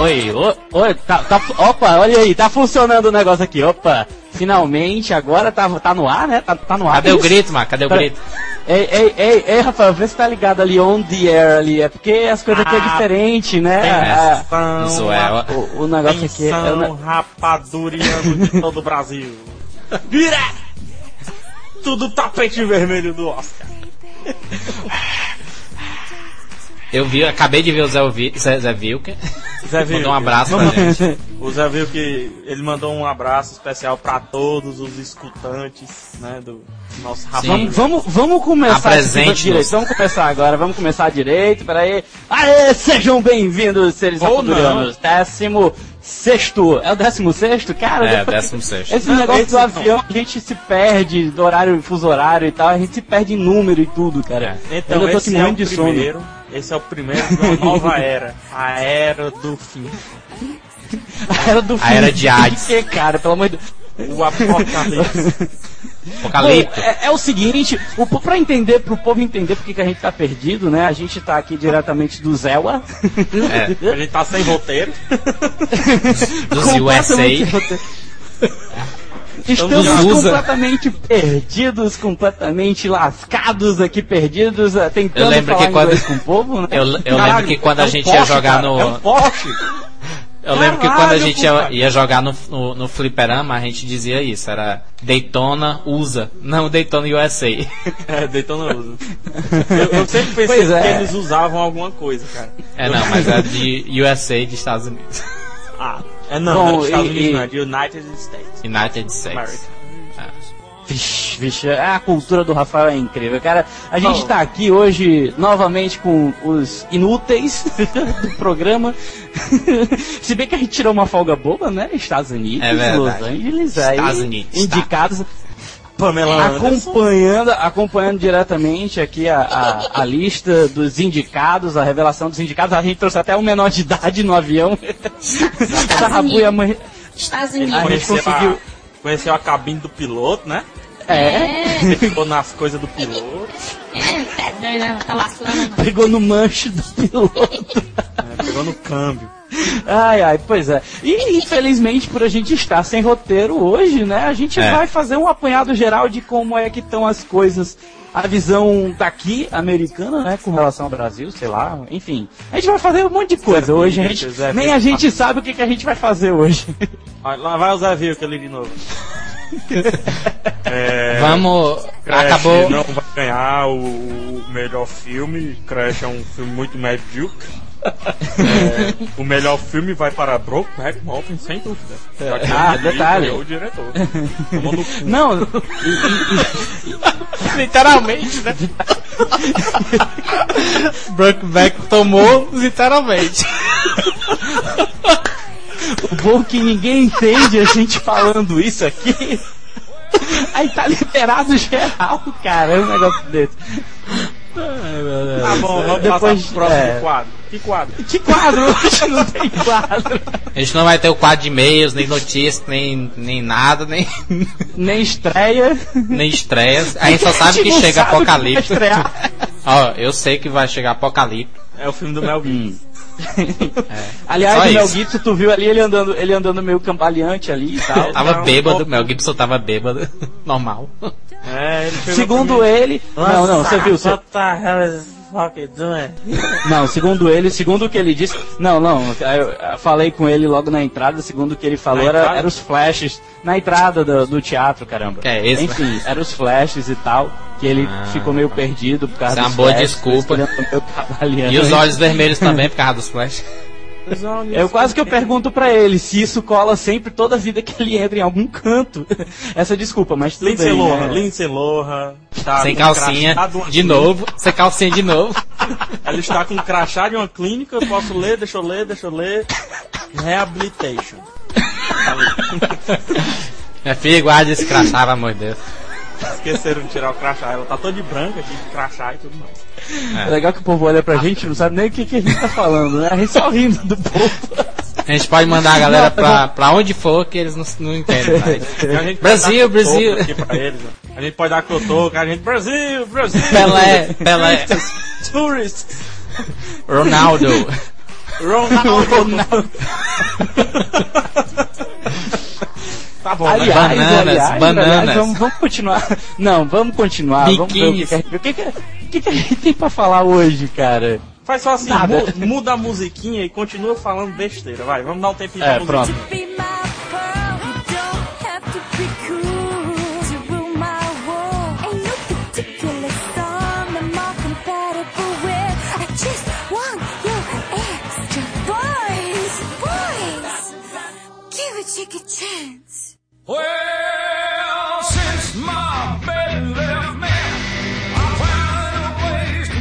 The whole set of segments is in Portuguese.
Oi, oi, oi tá, tá, opa, olha aí, tá funcionando o negócio aqui, opa. Finalmente, agora tá, tá no ar, né? Tá, tá no ar. Cadê o grito, mano? Cadê o grito? Ei, ei, ei, ei, Rafael, vê se tá ligado ali on the air ali. É porque as coisas aqui é diferente, né? Ah, Isso é. O, o negócio aqui é. é o rapaduriano de todo o Brasil. Vira! Tudo tapete vermelho do Oscar. Eu vi, acabei de ver o Zé, Zé, Zé Vilker. Zé Vilker. Mandou um abraço pra gente. O Zé Vilker, ele mandou um abraço especial pra todos os escutantes, né, do nosso rapaz. Vamos, vamos, vamos começar direito. Vamos começar agora, vamos começar direito, peraí. Aê, sejam bem-vindos, seres futurianos. Décimo sexto. É o décimo sexto? Cara, é, depois, décimo sexto. Esse negócio do avião, a gente se perde do horário, fuso horário e tal, a gente se perde em número e tudo, cara. É. Então, eu tô aqui morrendo é de primeiro. Esse é o primeiro de uma nova era. A era do fim. A era do fim. A era de Hades. que, cara? Pelo amor de Deus. O apocalipse. Apocalipse. É, é, o seguinte, o, pra entender, pro povo entender porque que a gente tá perdido, né? A gente tá aqui diretamente do Zewa. É. A gente tá sem roteiro. Dos USA. Estamos completamente perdidos, completamente lascados aqui, perdidos, eh, tentando eu lembro falar que quando... com o povo, né? Eu, eu Caralho, lembro que quando é a gente ia jogar cara, no... É um poste. Eu lembro que quando a gente ia, ia jogar no, no, no, fliperama, a gente dizia isso, era Daytona USA, não Daytona USA. É, Daytona USA. Eu, eu sempre pensei é. que eles usavam alguma coisa, cara. É, não, mas é de USA de Estados Unidos. Ah, é não, Bom, não, Estados e, Unidos, não, é de United States. United States. America. Vixe, vixe, a cultura do Rafael é incrível. Cara, a gente está aqui hoje novamente com os inúteis do programa. Se bem que a gente tirou uma folga boba, né? Estados Unidos, é Los Angeles, Estados aí, Unidos, indicados. Pamela acompanhando, acompanhando diretamente aqui a, a, a, lista dos indicados, a revelação dos indicados. A gente trouxe até um menor de idade no avião. Estados Unidos. Estados Unidos. A gente conseguiu. Conheceu a cabine do piloto, né? É. Ele ficou nas coisas do piloto. É, tá doido, tá lascando. Pegou no manche do piloto. É, pegou no câmbio. Ai, ai, pois é. E infelizmente, por a gente estar sem roteiro hoje, né? A gente é. vai fazer um apanhado geral de como é que estão as coisas. A visão daqui, americana, né? Com relação ao Brasil, sei lá, enfim. A gente vai fazer um monte de coisa hoje. A gente, nem a gente sabe o que, que a gente vai fazer hoje. Lá vai o Zé Vilco ali de novo. É, Vamos. Crash acabou. não vai ganhar o melhor filme. Crash é um filme muito medíocre. É, o melhor filme vai para Brokeback Mountain, sem dúvida. Ah, detalhe. É o diretor. Não, literalmente, né? Brokeback tomou literalmente. O bom é que ninguém entende a gente falando isso aqui. Aí tá liberado geral, cara, é um negócio desse. Tá bom, vamos Depois, pro próximo é... quadro. Que quadro? Que quadro? Hoje não tem quadro. A gente não vai ter o quadro de e-mails, nem notícias, nem, nem nada, nem. Nem estreia. Nem estreias. A gente só sabe que chega Apocalipse. Ó, eu sei que vai chegar Apocalipse. É o filme do Mel Gibson. É. Aliás, o Mel Gibson, tu viu ali ele andando, ele andando meio cambaleante ali e tal. tava não, bêbado, Mel Gibson tava bêbado. Normal. É, ele Segundo ele. Não, não, você viu. Você... Não, segundo ele, segundo o que ele disse. Não, não, eu falei com ele logo na entrada, segundo o que ele falou, era, era os flashes na entrada do, do teatro, caramba. É, esse Enfim, eram os flashes e tal, que ele ah, ficou meio perdido por causa Isso é uma boa flashes, desculpa. E os olhos vermelhos também por causa dos flashes. Eu quase que eu pergunto para ele se isso cola sempre toda vida que ele entra em algum canto. Essa desculpa, mas tudo Lindsay bem. Lohan, né? Lindsay Lohan. Tá sem calcinha, de novo. Sem calcinha de novo. Ela está com um crachá de uma clínica, eu posso ler, deixa eu ler, deixa eu ler. Rehabilitation. Minha filha, guarda esse crachá, pelo amor de Deus. Esqueceram de tirar o crachá. Ela tá toda de branca, de crachá e tudo mais. É. é legal que o povo olha pra gente e não sabe nem o que, que a gente tá falando, né? A gente só rindo do povo. A gente pode mandar a galera pra, pra onde for que eles não, não entendem. Brasil, Brasil. Eles, a gente pode dar cotoco, a gente. Brasil, Brasil. Pelé, Pelé. Tourists. Ronaldo. Ronaldo. Ronaldo. tá bom, Aliás? Bananas, aliás, bananas. aliás, vamos, vamos continuar. Não, vamos continuar. Vamos ver o que, que, que, que, o que, que a gente tem pra falar hoje, cara. Faz só assim, mu- muda a musiquinha e continua falando besteira. Vai, vamos dar um tempinho É, pra pronto. musiquinha. Be my pearl, you don't have to be cool to rule my world. Ain't no particular song I'm more compatible with. I just want your extra voice, voice. Give a chick a chance. Well, since my baby left me, I found a place to.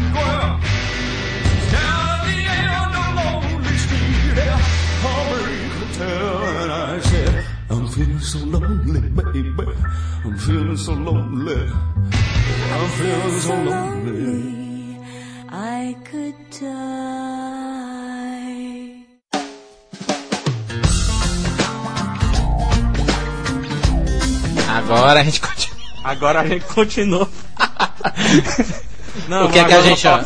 Down at the end of Lonely Street, hotel, and I said, I'm feeling so lonely, baby. I'm feeling so lonely. I'm feeling so lonely. I could die. Agora a gente continua. Agora a gente continua. Não, O que é que a gente- ó.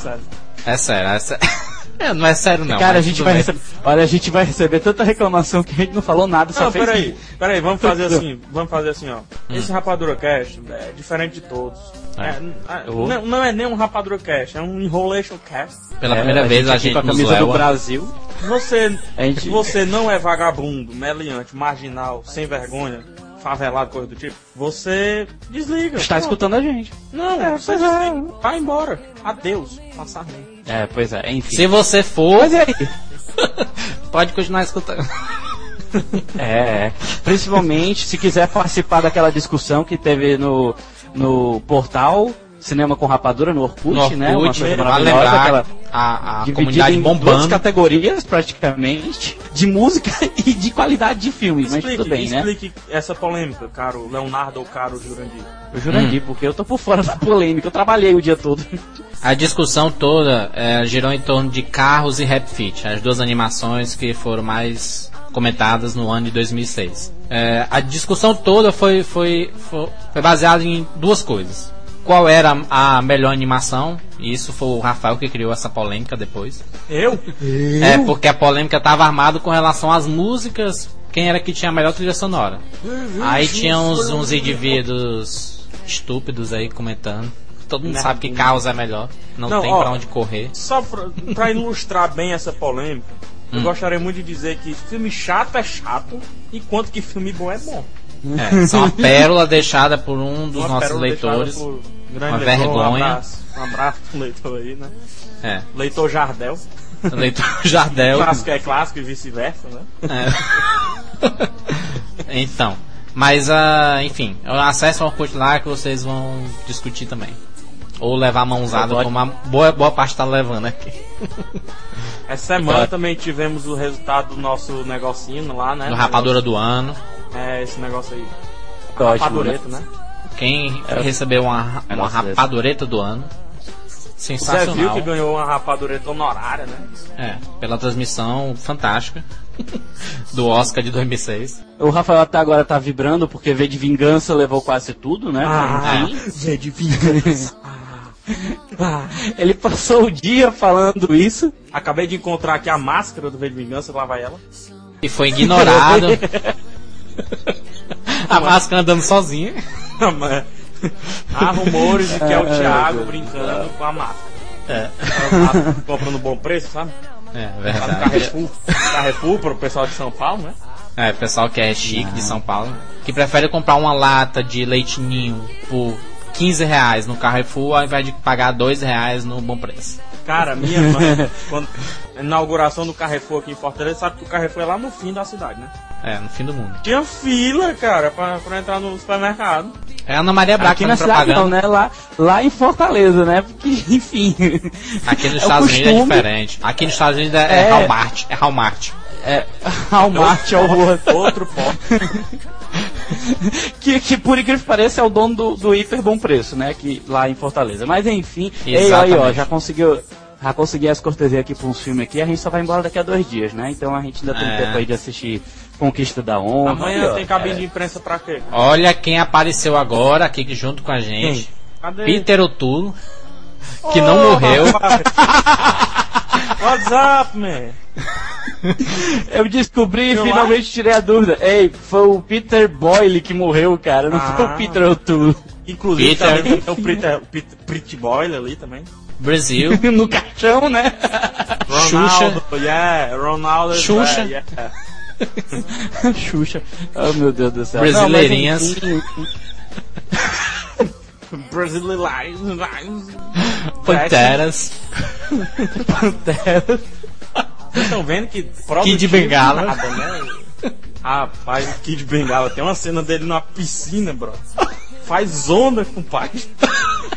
É sério, é sério. É, não é sério não. cara, a gente vai bem. receber. Olha, a gente vai receber tanta reclamação que a gente não falou nada, só Não, fez. peraí, peraí, vamos fazer assim, vamos fazer assim, ó. Esse Rapadura Cast é diferente de todos. É. É, não, não é nem um Rapadura Cast, é um Enrolation Cast. Pela É, primeira vez a gente com a camisa do. Brasil. Você, A gente- você não é vagabundo, meliante, marginal, sem vergonha, favelado, coisa do tipo, você desliga. Está Pronto. escutando a gente. Não, É, você é. Vai embora. Adeus. Passar ruim. É, pois é, enfim. Se você for, Mas e aí? pode continuar escutando. É, principalmente se quiser participar daquela discussão que teve no, no portal Cinema com Rapadura, no Orkut, No Orkut, né? Uma coisa vale maravilhosa, lembrar aquela a, a comunidade em duas bombando. categorias, praticamente, de música e de qualidade de filmes, mas Explique, tudo bem, né? explique essa polêmica, caro Leonardo ou caro Jurandir. O Jurandir, Hum. porque eu tô por fora da polêmica, eu trabalhei o dia todo. A discussão toda é, girou em torno de carros e Rap Fit, as duas animações que foram mais comentadas no ano de 2006. É, a discussão toda foi, foi, foi, foi baseada em duas coisas. Qual era a melhor animação? E isso foi o Rafael que criou essa polêmica depois. Eu? É, porque a polêmica estava armada com relação às músicas, quem era que tinha a melhor trilha sonora. Aí tinha uns, uns indivíduos estúpidos aí comentando. Todo mundo sabe que carros é melhor, não, Não, tem ó, pra onde correr. Só pra, pra ilustrar bem essa polêmica, eu Hum. gostaria muito de dizer que filme chato é chato, enquanto que filme bom é bom. É, só uma pérola deixada por um dos Uma nossos leitores. por grande Uma leitor, vergonha. Um abraço, um abraço pro leitor aí, né? É, Leitor Jardel. leitor Jardel. Clássico é clássico e vice-versa, né? É. então, mas ah, enfim, acesse o Orkut lá que vocês vão discutir também. Ou levar a mãozada, como a boa, boa parte tá levando aqui. Essa semana Tá. também tivemos o resultado do nosso negocinho lá, né? No Rapadura do Ano. É, esse negócio aí. Ótimo, né? Rapadureta, né? Quem recebeu uma, uma É rapadureta do ano. Você viu Sensacional. que ganhou uma rapadureta honorária, né? É, pela transmissão fantástica do Oscar de 2006. O Rafael até agora tá vibrando porque V de Vingança levou quase tudo, né? Ah, Enfim. Zé de vingança. Ele passou o dia falando isso. Acabei de encontrar aqui a máscara do V de Vingança, lá vai ela. E foi ignorado. a máscara andando sozinha. Há rumores de que é o É, Thiago Deus. brincando com a máscara. É, comprando bom preço, sabe? é Lá no verdade. Carrefour. Carrefour pro pessoal de São Paulo, né? É, pessoal que é chique de São Paulo, que prefere comprar uma lata de leite ninho por 15 reais no Carrefour ao invés de pagar 2 reais no Bom Preço. Cara, minha mãe, quando a inauguração do Carrefour aqui em Fortaleza, sabe que o Carrefour é lá no fim da cidade, né? É, no fim do mundo. Tinha fila, cara, pra, pra entrar no supermercado. É a Ana Maria Braga Aqui na cidade propaganda. não, né? Lá, lá em Fortaleza, né? Porque, enfim. Aqui nos é Estados Unidos é costume, diferente. Aqui nos Estados Unidos é, é, É. Walmart. É Walmart. É, Walmart é o Outro pó. que, que por incrível que pareça é o dono do, do hiper bom preço, né? Que, lá em Fortaleza. Mas enfim, ei, aí, ó, já conseguiu. Já consegui as cortesias aqui pra uns filmes aqui, a gente só vai embora daqui a dois dias, né? Então a gente ainda tem É. tempo aí de assistir Conquista da Honra. Amanhã ó. tem cabine de imprensa pra quê? Olha quem apareceu agora aqui junto com a gente. Cadê? Peter O'Toole, que não morreu. What's up, man? Eu descobri e finalmente tirei a dúvida. Ei, foi o Peter Boyle que morreu, cara. Não foi Ah. o Peter O'Toole. Inclusive, Peter. também tem o Pretty, Pretty, Pretty Boyle ali também. Brasil. no caixão, né? Ronaldo, yeah, Ronaldo. Xuxa. Yeah, yeah. Xuxa. Oh, meu Deus do céu. Brasileirinhas. Enfim, Brasileiros. Panteras. Vocês estão vendo que Kid Bengala. nada, né? Rapaz, o Kid Bengala tem uma cena dele numa piscina, bro. Faz onda, compadre.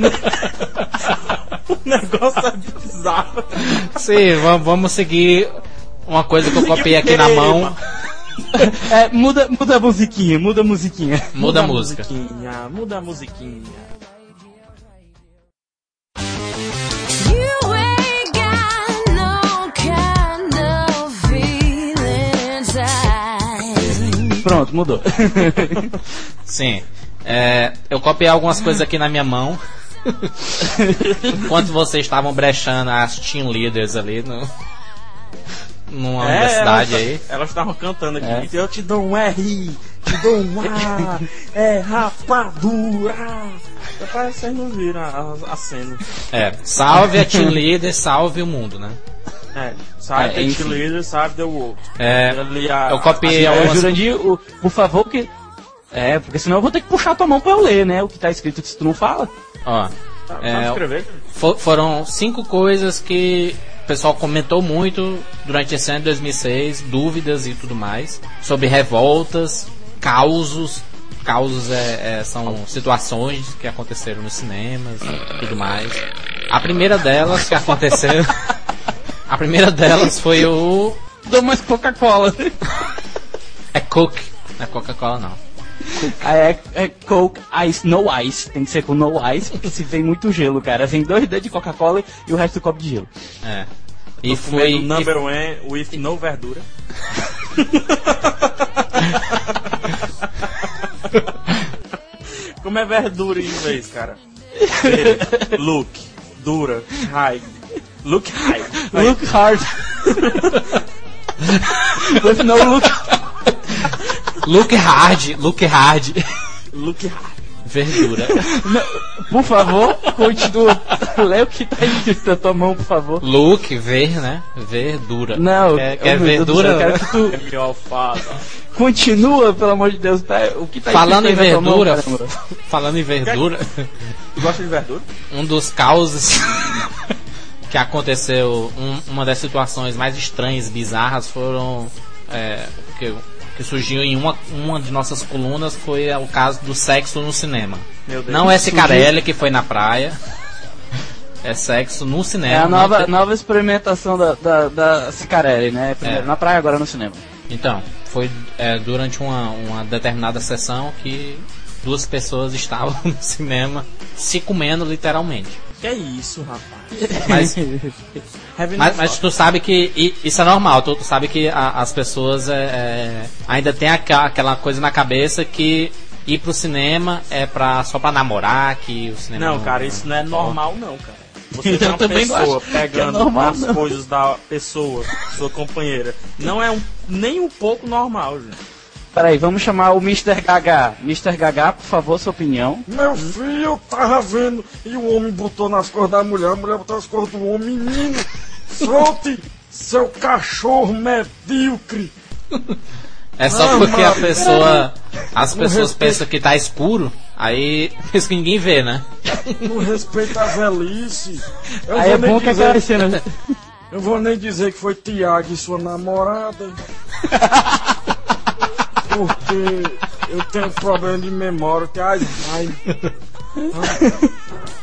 o negócio é bizarro. Sim, va- vamos seguir uma coisa que eu copiei aqui na mão. É, muda, muda a musiquinha, muda a musiquinha. Muda a música. musiquinha, muda a musiquinha. Pronto, mudou. Sim. É, eu copiei algumas coisas aqui na minha mão. Enquanto vocês estavam brechando as team leaders ali no, numa universidade elas, aí. Elas estavam cantando aqui. É. Eu te dou um R, te dou um A, é rapadura. Rapaz, vocês não viram a, a- a cena. É, salve a team leader, salve o mundo, né? É, sabe É, the leader, sabe the world. É, a- eu copiei É, algumas Jurandir, o- por favor, que. É, porque senão eu vou ter que puxar tua mão pra eu ler, né? O que tá escrito se tu não fala. Ó, Sabe é, escrever? fo- foram cinco coisas que o pessoal comentou muito durante esse ano de 2006, dúvidas e tudo mais, sobre revoltas, causos. Causos é, é, são situações que aconteceram nos cinemas e tudo mais. A primeira delas que aconteceu. A primeira delas foi o. Dou mais Coca-Cola. É Coke. Não é Coca-Cola, não. Aí é, é Coke Ice, no ice. Tem que ser com no ice, porque se vem muito gelo, cara. Vem dois dedos de Coca-Cola e o resto do copo de gelo. É. E Tô foi. number one with no verdura. Como é verdura em inglês, cara? Look, dura, high. Look high. Look hard. With no look. Look hard, look hard. Look high. Verdura. Por favor, continua. Lê o que tá escrito na tua mão, por favor. Look, ver, né? Verdura. Não, quer, oh, quer céu, verdura? eu quero que tu É continua, pelo amor de Deus. Tá, o que tá Falando em mão, verdura, caramba? falando em verdura, Tu gosta de verdura? um dos causos que aconteceu, um- uma das situações mais estranhas, bizarras, foram é, que, que surgiu em uma, uma de nossas colunas foi o caso do sexo no cinema. Meu Deus. Não é Cicarelli que foi na praia. É sexo no cinema. É a nova, nova experimentação da, da, da Cicarelli, né? Primeiro É. na praia, agora no cinema. Então, foi é, durante uma, uma determinada sessão que duas pessoas estavam no cinema se comendo literalmente. Que é isso, rapaz? Mas, mas, mas tu sabe que isso é normal, tu, tu sabe que a- as pessoas é, é, ainda tem aquela coisa na cabeça que ir pro cinema é pra, só pra namorar, que o cinema Não, cara, isso não é normal, não, cara. Você tem uma também não pessoa que é pegando normal, as não. coisas da pessoa, sua companheira. Não é um, nem um pouco normal, gente. Peraí, vamos chamar o Mr. Gaga. Mr. Gaga, por favor, sua opinião. Meu filho, eu tava vendo e o homem botou nas cores da mulher, a mulher botou nas cores do homem. Menino, solte seu cachorro medíocre. É só porque a mano, pessoa. As pessoas pensam que tá escuro, aí pensa que ninguém vê, né? Não respeita a velhice. Eu Aí é vou nem bom que dizer, aquela cena. Eu vou nem dizer que foi Tiago e sua namorada. Porque eu tenho problema de memória, tem Alzheimer.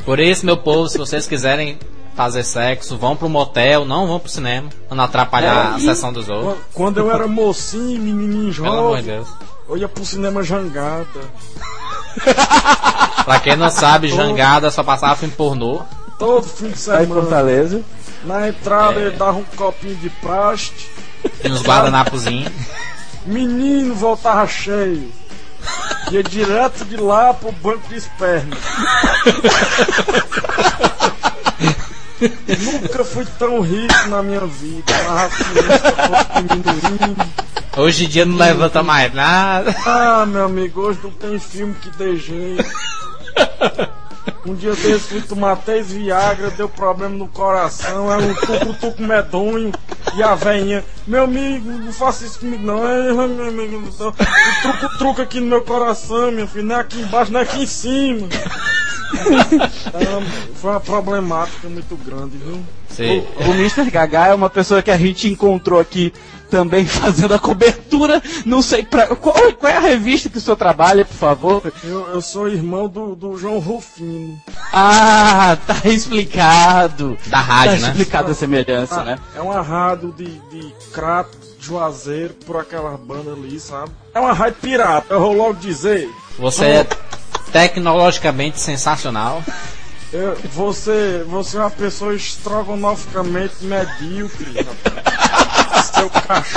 Por isso, meu povo, se vocês quiserem fazer sexo, vão pro motel, não vão pro cinema, pra não atrapalhar É, a sessão dos outros. Quando eu era mocinho, menininho Pelo amor de jovem, Deus. eu ia pro cinema jangada. Pra quem não sabe, jangada só passava filme pornô. Todo fim de em semana. Fortaleza. Na entrada É. ele dava um copinho de plástico. E nos guardanapozinhos. Menino voltava cheio. Ia direto de lá pro banco de esperma. Nunca fui tão rico na minha vida. A raciocínio, diminuindo. Hoje em dia não levanta mais nada. Ah, meu amigo, hoje não tem filme que dê jeito. Um dia desse fui tomar três Viagra, deu problema no coração, é um tuco-tuco medonho. E a veinha, meu amigo, não faça isso comigo não. É, meu amigo, o truco-truco aqui no meu coração, meu filho, não é aqui embaixo, não é aqui em cima. Ah, foi uma problemática muito grande, viu? Sim. O Mr. Gaga é uma pessoa que a gente encontrou aqui também fazendo a cobertura. Não sei pra. Qual, qual é a revista que o senhor trabalha, por favor? Eu, eu sou irmão do, do João Rufino. Ah, tá explicado. Da Tá rádio, né? explicada a semelhança, Ah, né? É uma rádio de, de crato, juazeiro, por aquela banda ali, sabe? É uma rádio pirata, eu vou logo dizer. Você é tecnologicamente sensacional. Eu- você, você é uma pessoa estrogonoficamente medíocre, rapaz.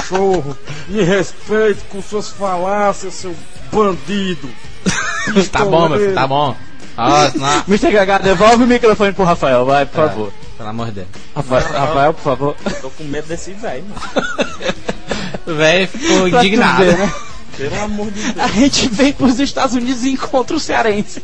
Cachorro, me respeite com suas falácias, seu bandido. Tá bom, meu filho, tá bom. Não. Mr. Gaga, devolve o microfone pro Rafael, vai, por favor. Pelo amor de Deus. Rafael, Rafael, por favor. Tô com medo desse velho, mano. O velho ficou Pra indignado. ver, né? Pelo amor de Deus. A gente vem pros Estados Unidos e encontra o cearense.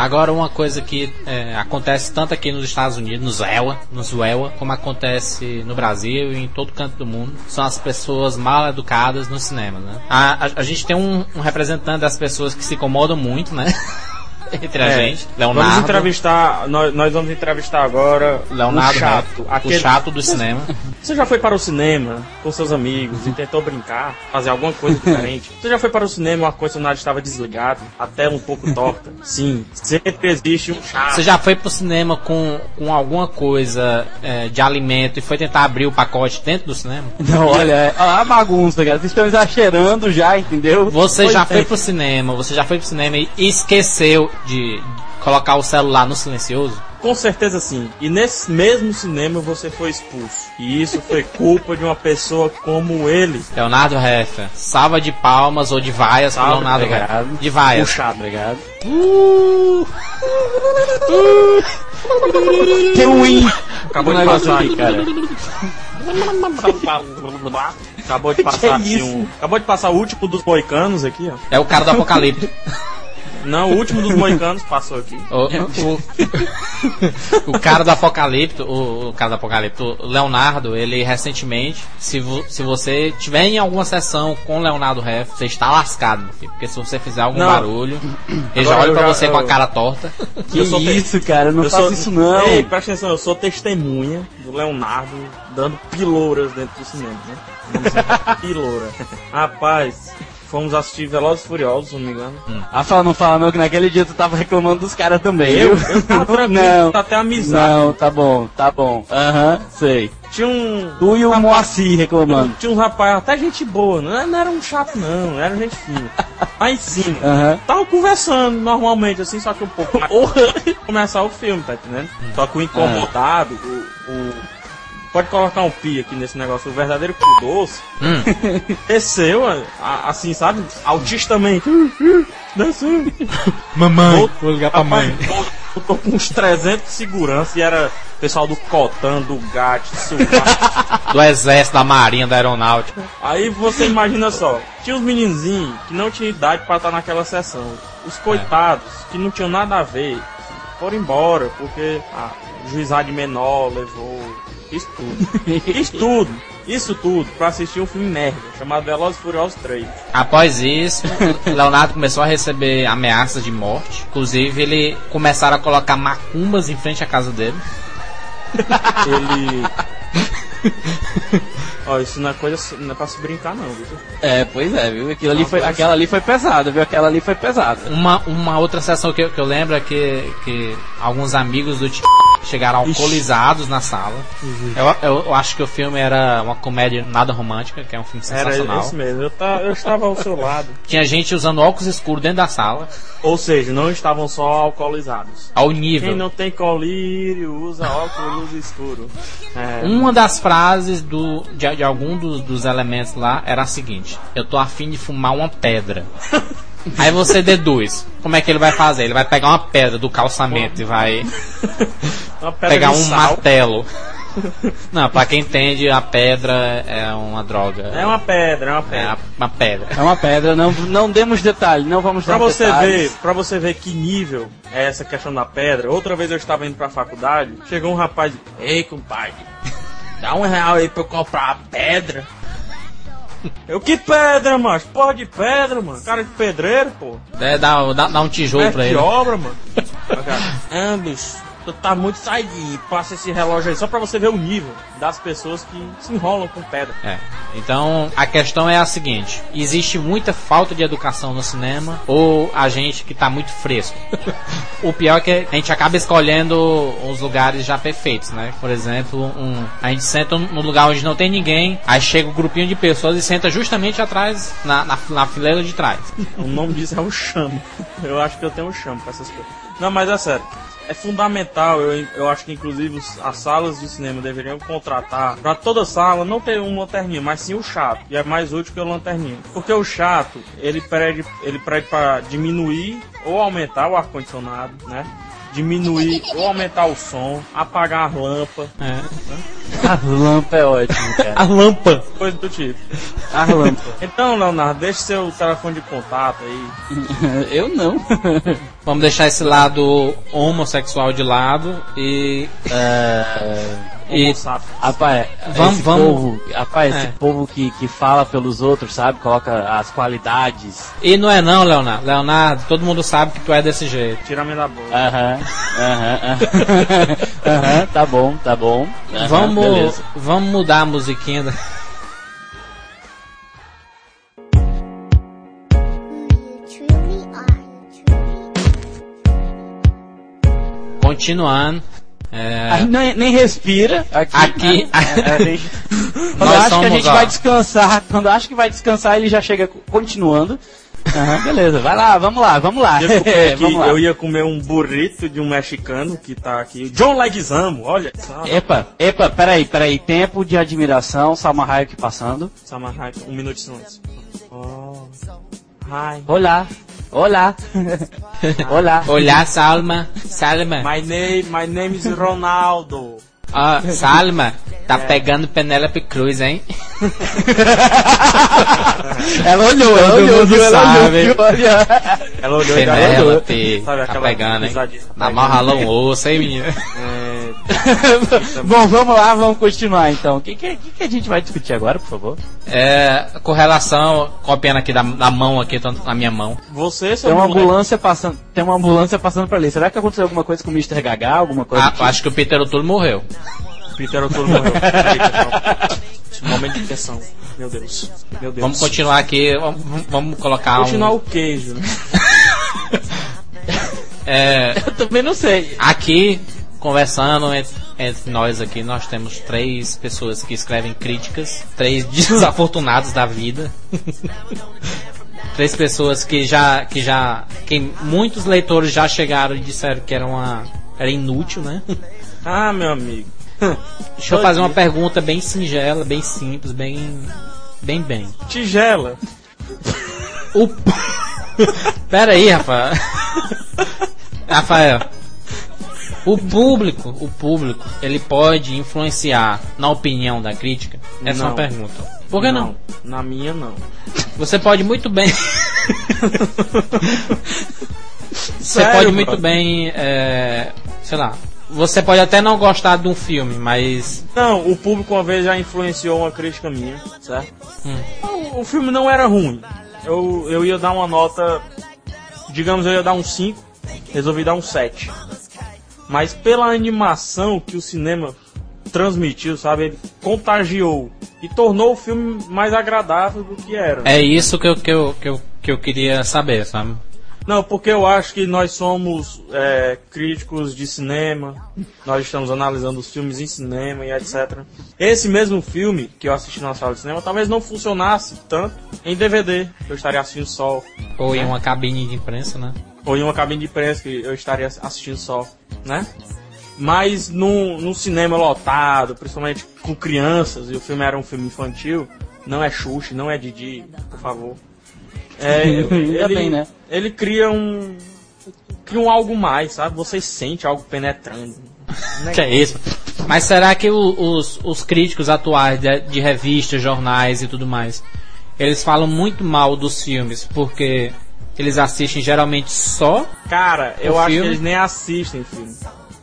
Agora uma coisa que é, acontece tanto aqui nos Estados Unidos, nos EWA, nos UEWA, como acontece no Brasil e em todo canto do mundo, são as pessoas mal educadas no cinema, né? A, a, a gente tem um, um representante das pessoas que se incomodam muito, né? Entre a É. gente, Leonardo. Vamos entrevistar, nós, nós vamos entrevistar agora Leonardo o chato. Neto, Aquele, o chato do cinema. Você já foi para o cinema com seus amigos e tentou brincar, fazer alguma coisa diferente? Você já foi para o cinema e o ar-condicionado estava desligado, até um pouco torta? Sim, sempre existe um chato. Você já foi pro cinema com, com alguma coisa é, de alimento e foi tentar abrir o pacote dentro do cinema? Não, olha, é a bagunça, cara. Vocês estão exagerando já, entendeu? Você Pois já é. foi pro cinema, você já foi pro cinema e esqueceu de colocar o celular no silencioso? Com certeza sim. E nesse mesmo cinema você foi expulso. E isso foi culpa de uma pessoa como ele. Leonardo Heffer, salva de palmas ou de vaias Salve, Leonardo obrigado. Heffer. De vaias. Puxado. Obrigado. Que ruim. Acabou O de negócio passar aqui, cara. Acabou de passar é aqui um. Acabou de passar o último dos moicanos aqui, ó. É o cara do Apocalipse. Não, o último dos moicanos passou aqui. O, o- o cara do Apocalipto, o, o cara do Apocalipto, o Leonardo, ele recentemente, se, vo- se você tiver em alguma sessão com o Leonardo Heff, você está lascado, meu filho, porque se você fizer algum Não. barulho, ele já olha eu pra já- você com a eu- cara torta. Que Eu sou te- isso, cara. Não Eu faça sou- isso, não. Ei, presta atenção, eu sou testemunha do Leonardo dando pilouras dentro do cinema, né? Piloura. Rapaz, fomos assistir Velozes e Furiosos, se não me engano. Rafael, não fala não, que naquele dia tu tava reclamando dos caras também. Eu, eu tava tranquilo, Não. tá até amizade. Não, tá bom, tá bom. Aham, sei. Tinha um. Tu e o Moacir reclamando. Tinha uns rapazes, até gente boa, não, não era um chato não, era gente fina. Cima. Aham. Tava conversando normalmente, assim, só que um pouco começar o filme, tá entendendo? Só que o incomodado, o, o- Pode colocar um pi aqui nesse negócio, o verdadeiro cu doce, Hum. desceu, assim, sabe? Autistamente. Desceu. Mamãe, vou ligar pra mãe. Eu tô com uns 300 de segurança e era pessoal do Cotan, do GAT, do do exército, da marinha, da aeronáutica. Aí você imagina só, tinha os meninozinhos que não tinham idade pra estar naquela sessão. Os coitados, que não tinham nada a ver, foram embora, porque a juizade menor levou isso tudo. Isso tudo, isso tudo, pra assistir um filme merda, chamado Velozes e Furiosos 3. Após isso, Leonardo começou a receber ameaças de morte. Inclusive, ele começaram a colocar macumbas em frente à casa dele. Ele... Ó, isso não é coisa, não é pra se brincar não, viu? É, pois é, viu? Aquilo ali foi, aquela ali foi pesada, viu? Aquela ali foi pesada. Uma, uma outra sessão que, eu- que eu lembro é que, que alguns amigos do T chegaram alcoolizados na sala. Eu, eu- eu acho que o filme era uma comédia nada romântica, que é um filme Era sensacional. isso mesmo, eu, ta- eu estava ao seu lado. Tinha gente usando óculos escuros dentro da sala, Ou seja, não estavam só alcoolizados. ao Quem nível. não tem colírio usa óculos escuro. É, Uma das frases do, de, de algum dos, dos elementos lá era a seguinte: Eu tô afim de fumar uma pedra. Aí você deduz. Como é que ele vai fazer? Ele vai pegar uma pedra do calçamento e vai pegar um sal. martelo. Não, pra quem entende, a pedra é uma droga. É uma pedra, é uma É pedra. uma pedra. É uma pedra, não, não demos detalhe, não vamos Pra dar você detalhes. ver, para você ver que nível é essa questão da pedra. Outra vez eu estava indo pra faculdade, chegou um rapaz, ei compadre, dá um real aí pra eu comprar a pedra. Eu que pedra, macho? Porra de pedra, mano. Cara de pedreiro, pô. É, dá, dá, dá um tijolo Mestre pra de ele. obra, mano. Ah, bicho, tu tá muito saidinho. Passa esse relógio aí só pra você ver o nível das pessoas que se enrolam com pedra. É. Então a questão é a seguinte: existe muita falta de educação no cinema ou a gente que tá muito fresco? o pior é que a gente acaba escolhendo os lugares já perfeitos, né? Por exemplo, um, a gente senta num lugar onde não tem ninguém, aí chega um grupinho de pessoas e senta justamente atrás, na, na, na fileira de trás. O nome disso é um chamo. Eu acho que eu tenho um chamo pra essas coisas. Não, mas é sério. É fundamental, eu, eu acho que inclusive as salas de cinema deveriam contratar pra toda sala não ter um lanterninha, mas sim o chato. E é mais útil que o lanterninha. Porque o chato, ele pede, ele pra diminuir ou aumentar o ar-condicionado, né? Diminuir ou aumentar o som, apagar as lâmpadas, A lâmpada é ótimo, cara. A lampa. coisa do tipo. A lâmpada. Então, Leonardo, deixe seu telefone de contato aí. Eu não. Vamos deixar esse lado homossexual de lado e. e. Rapaz, Vamos- esse vamos- povo, rapaz, esse É. povo que, que fala pelos outros, sabe? Coloca as qualidades. E não é não, Leonardo. Leonardo, todo mundo sabe que tu é desse jeito. Tira-me da boca. Aham, aham, aham. Tá bom, tá bom. Aham, vamos, beleza. vamos mudar a musiquinha. da-. Continuando. É, nem, nem respira aqui. Aqui- né? É, gente- quando acha que a gente ó. vai descansar, quando acha que vai descansar, ele já chega continuando. Aham, beleza, vai lá, vamos lá, vamos lá. Eu ia, comer aqui, vamos lá. eu ia comer um burrito de um mexicano que tá aqui. John Leguizamo, olha. Epa, epa, peraí, peraí. Tempo de admiração, Salma Hayek passando. Samahai, um minuto de silêncio. Oh. Hi. Olá, olá. olá. Olhar, Salma. Salma. My name, my name is Ronaldo. Ó, Salma, tá pegando Penélope Cruz, hein? Ela olhou, ela olhou, viu? Ela sabe. olhou. Ela olhou e ela Penélope. Sabe Tá pegando, hein? Na ralou um osso, hein, menina? É, Bom, vamos lá, vamos continuar então. O que, que, que que a gente vai discutir agora, por favor? É, com relação, copiando aqui da, da mão aqui, tanto na minha mão. você, seu Tem uma moleque, ambulância passando, tem uma ambulância passando por ali. Será que aconteceu alguma coisa com o Mr. Gaga, alguma coisa? Ah, eu acho que o Peter O'Toole morreu. Peter O'Toole morreu. Momento de tensão. Meu Deus. Meu Deus. Vamos continuar aqui, vamos, vamos colocar Continuar um... o queijo. né? É, tipo? Eu também não sei. aqui, conversando entre, entre nós aqui, nós temos três pessoas que escrevem críticas, três desafortunados da vida. três pessoas que já, que já, que muitos leitores já chegaram e disseram que era uma, era inútil, né? Ah, meu amigo. Deixa eu fazer uma pergunta bem singela, bem simples, bem, bem, bem. Tigela. O... Pera aí, Rafael. Rafael. O público, o público, ele pode influenciar na opinião da crítica? Essa é uma Não. pergunta. Por que não? Na minha, não. Você pode muito bem. Você Sério, pode muito bem, é, sei lá. Você pode até não gostar de um filme, mas Não, o público uma vez já influenciou uma crítica minha, certo? Hum. O, o filme não era ruim. Eu, eu ia dar uma nota. Digamos, eu ia dar um 5, resolvi dar um 7. Mas pela animação que o cinema transmitiu, sabe? Ele contagiou e tornou o filme mais agradável do que era. é isso que eu, que eu, que eu, que eu queria saber, sabe? Não, porque eu acho que nós somos é, críticos de cinema, nós estamos analisando os filmes em cinema e etc. Esse mesmo filme que eu assisti na sala de cinema talvez não funcionasse tanto em DVD, eu estaria assistindo só, Ou em uma cabine de imprensa, né? Ou em uma cabine de imprensa que eu estaria assistindo só, né? Mas num, num cinema lotado, principalmente com crianças, e o filme era um filme infantil, não é Xuxa, não é Didi, por favor. É, Ainda ele, bem, né? ele cria um. Cria um algo mais, sabe? Você sente algo penetrando. Que é isso? Mas será que o- os, os críticos atuais de, de revistas, jornais e tudo mais, eles falam muito mal dos filmes porque eles assistem geralmente só? Cara, eu O acho filme? que eles nem assistem filme.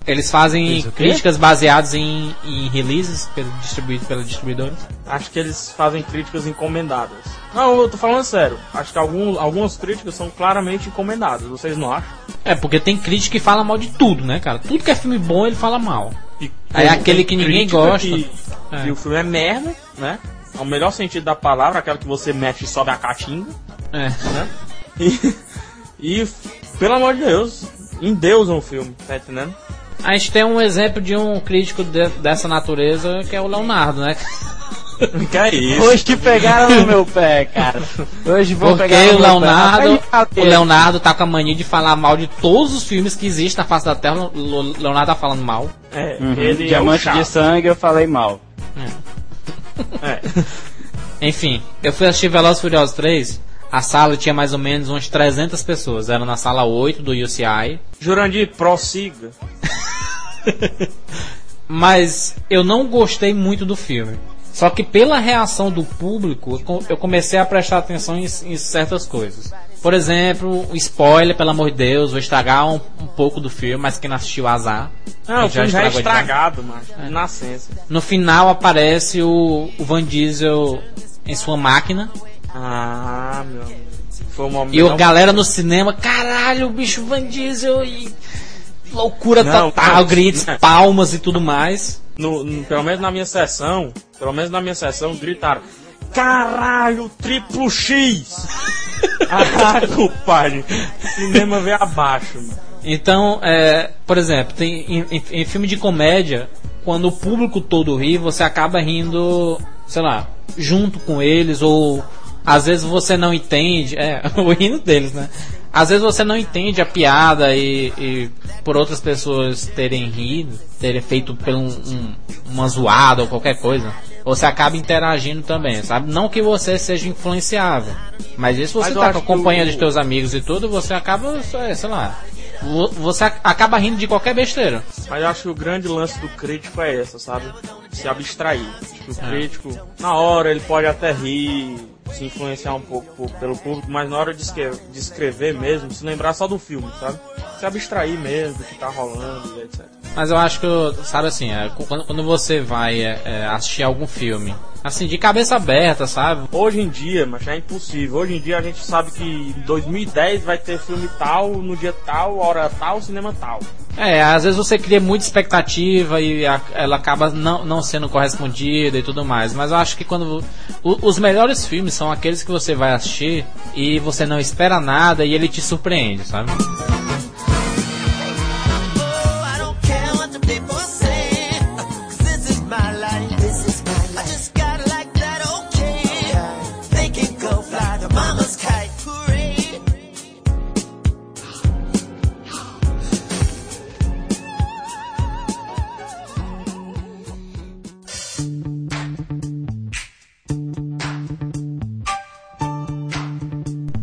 Eles fazem quê? críticas baseadas em, em releases pelo, distribuído pela distribuidora? Acho que eles fazem críticas encomendadas. Não, eu tô falando sério. Acho que algum, algumas críticas são claramente encomendadas. Vocês não acham? É, porque tem crítico que fala mal de tudo, né, cara? Tudo que é filme bom ele fala mal. E Aí como aquele que ninguém crítica gosta. Que, É. que o filme é merda, né? É o melhor sentido da palavra, aquela que você mexe e sobe a caatinga. É. né? E, e, pelo amor de Deus, endeusam o filme, tá entendendo? A gente tem um exemplo de um crítico de- dessa natureza que é o Leonardo, né? Que é isso? Hoje te pegaram no meu pé, cara. Hoje vou Porque pegar no o meu Leonardo, pé. O Leonardo tá com a mania de falar mal de todos os filmes que existem na face da Terra. O Leonardo tá falando mal. É, Uhum, ele é Diamante chato. de sangue, eu falei mal. É. Enfim, eu fui assistir Velozes e Furiosos 3. A sala tinha mais ou menos umas 300 pessoas. Era na sala 8 do UCI. Jurandir, prossiga. Mas eu não gostei muito do filme. Só que pela reação do público, eu co- eu comecei a prestar atenção em, em certas coisas. Por exemplo, o spoiler, pelo amor de Deus, vou estragar um, um pouco do filme, mas quem não assistiu azar. Não, o Já filme já é estragou estragado, macho. De nascença. No final aparece o, o Van Diesel em sua máquina. Ah, meu. Foi um momento. E o galera no cinema, caralho, o bicho Van Diesel e loucura Não, total, gritos, não. palmas e tudo mais. no, no- pelo menos na minha sessão, pelo menos na minha sessão, gritaram: Caralho, triplo X! ah, compadre, cinema veio abaixo, mano. Então, é, por exemplo, tem em, em- em filme de comédia, quando o público todo ri, você acaba rindo, sei lá, junto com eles, ou às vezes você não entende, é, o rindo deles, né? Às vezes você não entende a piada e, e por outras pessoas terem rido, terem feito por um, um- uma zoada ou qualquer coisa, você acaba interagindo também, sabe? Não que você seja influenciável, mas isso você Mas eu tá com a acho que companhia o- dos teus amigos e tudo, você acaba, sei sei lá, vo- você ac- acaba rindo de qualquer besteira. Mas eu acho que o grande lance do crítico é essa, sabe? Se abstrair. Acho que o É. crítico, na hora, ele pode até rir, se influenciar um pouco pelo público, mas na hora de escrever, mesmo, se lembrar só do filme, sabe? Se abstrair mesmo do que tá rolando etc. Mas eu acho que, sabe assim, é, quando, quando você vai é, é, assistir algum filme, assim, de cabeça aberta, sabe? Hoje em dia, mas é impossível. Hoje em dia a gente sabe que em 2010 vai ter filme tal, no dia tal, hora tal, cinema tal. É, às vezes você cria muita expectativa e a- ela acaba não, não sendo correspondida e tudo mais. Mas eu acho que quando. o- os melhores filmes são aqueles que você vai assistir e você não espera nada e ele te surpreende, sabe?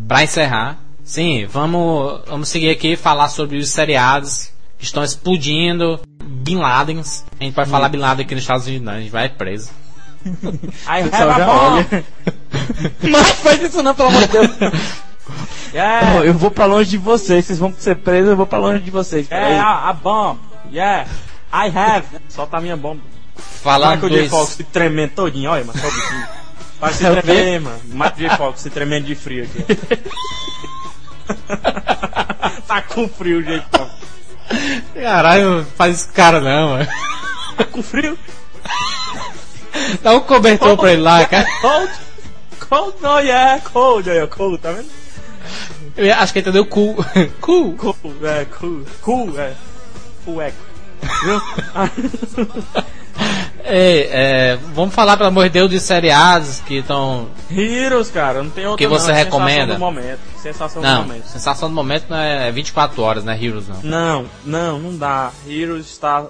Pra encerrar, sim, vamos, vamos seguir aqui e falar sobre os seriados que estão explodindo. Bin Ladens. A gente vai falar Bin Laden aqui nos Estados Unidos, não, a gente vai preso. Aí pessoal have a já bomb. olha. Não faz isso não, pelo amor de Deus. Yeah, Eu vou pra longe de vocês, vocês vão ser presos, eu vou pra longe de vocês. é Peraí. a, a bomb. Yeah, I have. Solta a minha bomba. Falando Michael J. Fox dos... se tremendo todinho, olha, mas só o bichinho. Vai se tremer, mano. Michael J. Fox se tremendo de frio aqui. tá com frio, J. Fox. Caralho, faz esse cara não, mano. Tá com frio? Dá um cobertor pra ele lá, cara. Cold? Cold? No, yeah, cold. Aí, cold, tá vendo? Eu acho que ele entendeu cool. cool. Cool, é, cool, cool, é. Cool, é. Viu? Ei, é, vamos falar, pelo amor de Deus, de seriados que estão. Heroes, cara, não tem outra Que você não, é recomenda? Sensação do momento. Sensação do Não, momento. sensação do momento não é 24 horas, né, Heroes não. Não, não, não dá. Heroes está.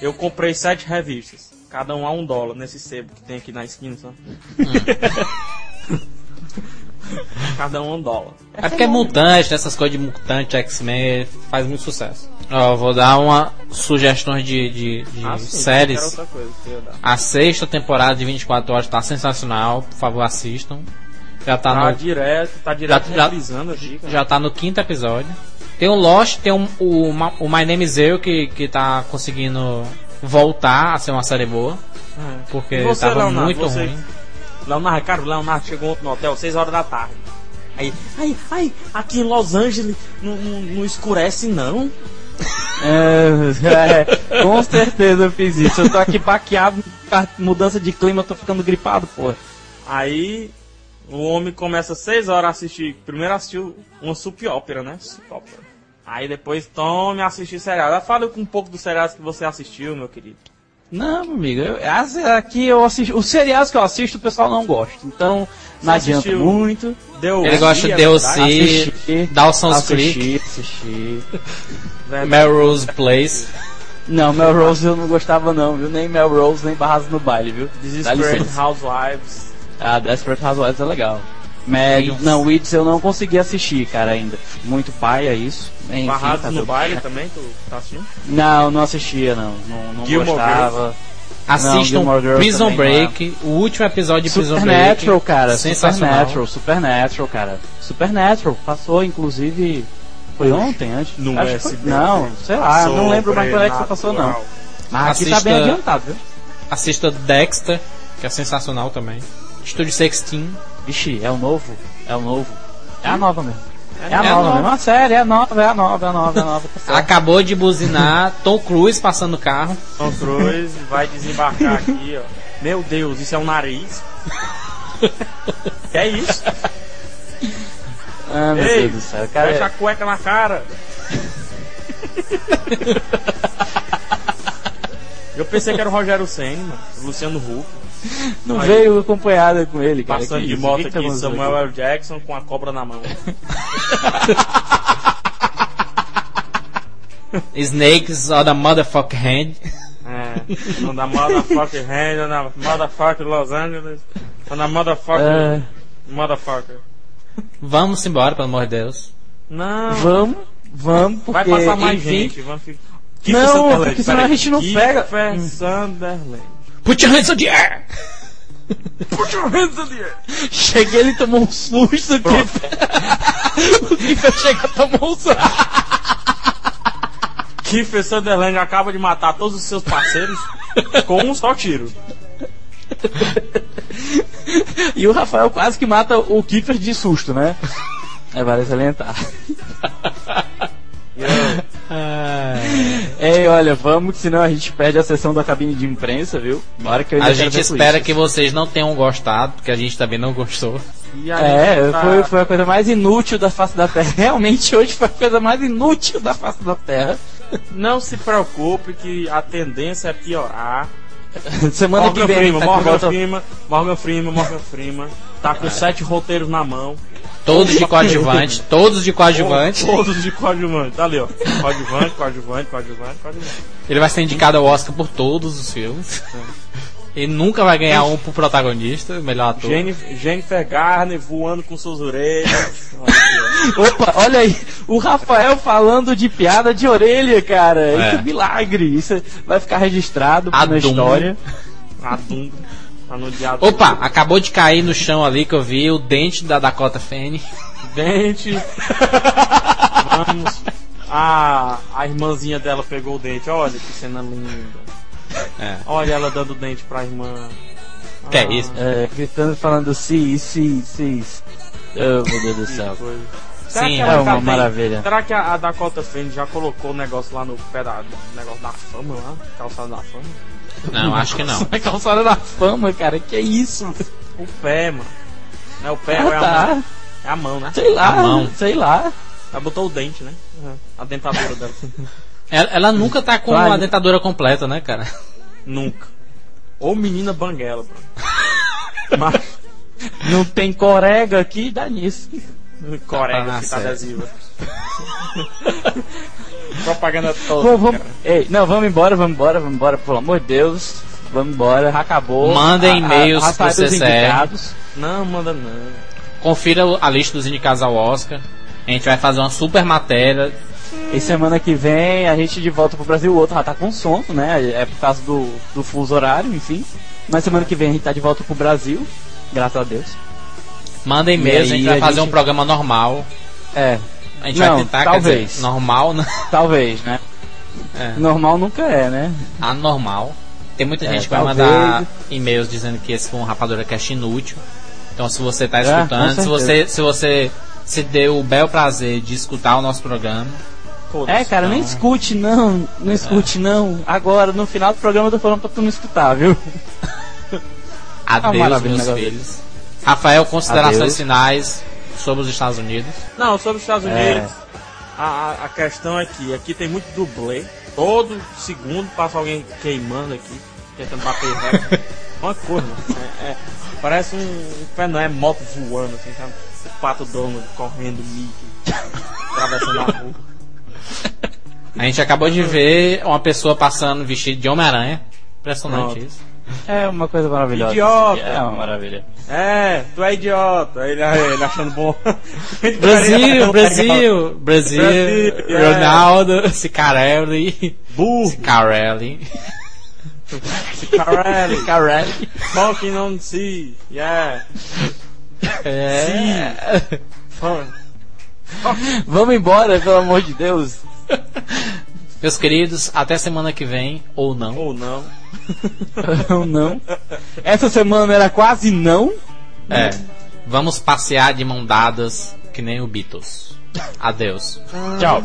Eu comprei sete revistas. Cada um a um dólar nesse sebo que tem aqui na esquina, sabe? Hum. Cada um a um dólar. É porque é mutante, essas coisas de mutante, X-Men, faz muito sucesso. Ó, vou dar uma sugestões de, de, de Ah, sim, séries. coisa eu. A sexta temporada de 24 horas tá sensacional, por favor assistam. Já tá, Tá no, direto, tá direto Já- já- aqui, cara. já tá no quinto episódio. Tem o Lost, tem um- o, o My Name is Earl que, que tá conseguindo voltar a ser uma série boa. É. Porque você, tava Leonardo, muito você- ruim. Leonardo, cara, o Leonardo chegou ontem no hotel, 6 horas da tarde. Aí, ai, ai, aqui em Los Angeles não, não, não escurece não. É, é, com certeza eu fiz isso. Eu tô aqui baqueado, com mudança de clima, eu tô ficando gripado, porra. Aí o homem começa 6 horas a assistir. Primeiro assistiu uma sup ópera, né? Sup ópera. Aí depois tome assistir seriado. Fala um pouco dos seriados que você assistiu, meu querido. Não, meu amigo, eu, as- aqui eu assisto. Os seriados que eu assisto o pessoal não gosta. Então não Você adianta assistiu? muito. Deu Ele gosta de é DLC, verdade? Assisti, Dawson's Creek, assisti. Melrose Place. Não, Melrose eu não gostava não, viu? Nem Melrose, nem Barras no Baile, viu? Desperate. Housewives. Ah, Desperate Housewives é legal. Médio. Weeds. Não, Weeds eu não consegui assistir, cara, ainda. Muito paia isso. Enfim, Barrados tá no tudo- baile também, tu tá assistindo? Não, não assistia, não. Não, não Gilmore gostava. Assistam Gilmore Girls Prison também, Break, o último episódio de Prison Supernatural, Break. cara. Sensacional. Supernatural, Supernatural, cara. Supernatural. Passou, inclusive. Foi ontem, antes? No Acho foi-. Não, sei lá, não lembro mais quando é que você passou, não. Mas aqui tá Assista- bem adiantado, viu? Assista Dexter, que é sensacional também. Estúdio 16. Vixe, é o novo. É o novo. É a nova mesmo. É a É a nova nova. mesmo. A série, é a nova, é a nova, é a nova, é a nova. Tá. Acabou de buzinar Tom Cruise passando o carro. Tom Cruise vai desembarcar aqui, ó. Meu Deus, isso é um nariz? é isso? Ah, meu Ei, Deus do céu. Cara, Fecha a cueca na cara. Eu pensei que era o Rogério Senna, Luciano Huck. Não aí- veio acompanhada com ele, cara. Passando Que de moto tá aqui, acontecendo Samuel? L. Jackson com a cobra na mão. Snakes on the motherfucking hand. É, on the motherfucker hand, on the motherfucker Los Angeles, on the motherfucker, É, motherfucker. Vamos embora, pelo amor de Deus. Não, vamos, vamos, porque... vai passar mais enfim, gente. Vamos ficar... Não, porque senão a gente não pega. Sunderland. Put your hands on the air! Put your hands in the air. Cheguei, ele tomou um susto. O Kiffer, o Kiffer chega tomou um susto. Kiefer Sunderland acaba de matar todos os seus parceiros com um só tiro. E o Rafael quase que mata o Kiffer de susto, né? É, vale salientar. Ei, olha, vamos, que senão a gente perde a sessão da cabine de imprensa, viu? Bora que eu ainda A gente espera que vocês não tenham gostado, porque a gente também não gostou. E É, tá- foi, foi a coisa mais inútil da face da Terra. Realmente hoje foi a coisa mais inútil da face da Terra. Não se preocupe que a tendência é piorar. Semana que Morgan vem Freeman, tá Morgan volta- Freeman, Morgan Freeman, Morgan Freeman. Tá com sete roteiros na mão. Todos de coadjuvante, todos de coadjuvante. Todos de coadjuvante. Tá ali, ó. Coadjuvante, coadjuvante, coadjuvante, coadjuvante. Ele vai ser indicado ao Oscar por todos os filmes. Ele nunca vai ganhar um pro protagonista, melhor ator. Jennifer, Jennifer Garner voando com suas orelhas. Opa, olha aí, o Rafael falando de piada de orelha, cara. É. Isso é milagre. Isso vai ficar registrado na história. Adum. Opa, acabou de cair no chão ali que eu vi o dente da Dakota Fanning. Dente. Vamos. A, a irmãzinha dela pegou o dente. Olha que cena linda. É. Olha ela dando o dente pra irmã. Que é Ah, isso? É, gritando falando sis, sis, sis. Oh, meu Deus do céu. Sim, é uma tem- maravilha. Será que a, a Dakota Fanning já colocou o negócio lá no pé da, negócio da fama lá? Calçada da fama? Não, acho que não. Na calçada da fama, cara, que é isso? O pé, mano. Não é o pé, Ah, ou é a tá. mão? É a mão, né? Sei lá, A mão. sei lá. Ela botou o dente, né? Uhum. A dentadura dela. Ela, ela nunca tá com Vai. a dentadura completa, né, cara? Nunca. Ou menina banguela, bro. Mas, Não tem corega aqui, dá nisso. corega, Tá fita certo. adesiva. Propaganda toda. Pô, vamos, ei, não, vamos embora, vamos embora, vamos embora, pelo amor de Deus. Vamos embora, acabou. Mandem A- a- e-mails a saída pro indicados. Não, manda não. Confira a lista dos indicados ao Oscar. A gente vai fazer uma super matéria. E semana que vem a gente de volta pro Brasil, o outro já tá com sono, né? É por causa do, do fuso horário, enfim. Mas semana que vem a gente tá de volta pro Brasil, graças a Deus. Manda e-mails, E a gente vai a fazer um gente- programa normal. É, A gente Não, vai tentar, talvez. quer dizer, normal, né? talvez, né? É. Normal nunca é, né? Anormal. Tem muita É, gente que vai talvez. mandar e-mails dizendo que esse foi um Rapadura Cast inútil. Então se você tá É, escutando, se certeza. você, se você se deu o bel prazer de escutar o nosso programa. É, cara, nem escute não, não escute não. Agora, no final do programa eu tô falando pra tu não escutar, viu? adeus maravilha, meus filhos. Rafael, considerações Adeus. finais sobre os Estados Unidos. Não, sobre os Estados É. Unidos, a, a- a questão é que aqui tem muito dublê. Todo segundo passa alguém queimando aqui, tentando bater recorde. Uma coisa, mano. É, é, parece um, pé, não é moto voando, assim, sabe? O pato Donald correndo, Mickey, atravessando a rua. A gente acabou de ver uma pessoa passando vestido de Homem-Aranha. Impressionante Pronto. isso. É uma coisa maravilhosa. Idiota. É uma maravilha. É, tu é idiota. Ele, ele achando bom. Brasil, Brasil, Brasil, Brasil, é. Ronaldo, Cicarelli, Burro. Cicarelli. Carelli. Caralho. Smoking on sea. Yeah. É. Fun. Vamos embora, pelo amor de Deus. Meus queridos, até semana que vem, ou não. Ou não. Ou não. Essa semana era quase não. É. Vamos passear de mão dadas, que nem o Beatles. Adeus. Tchau.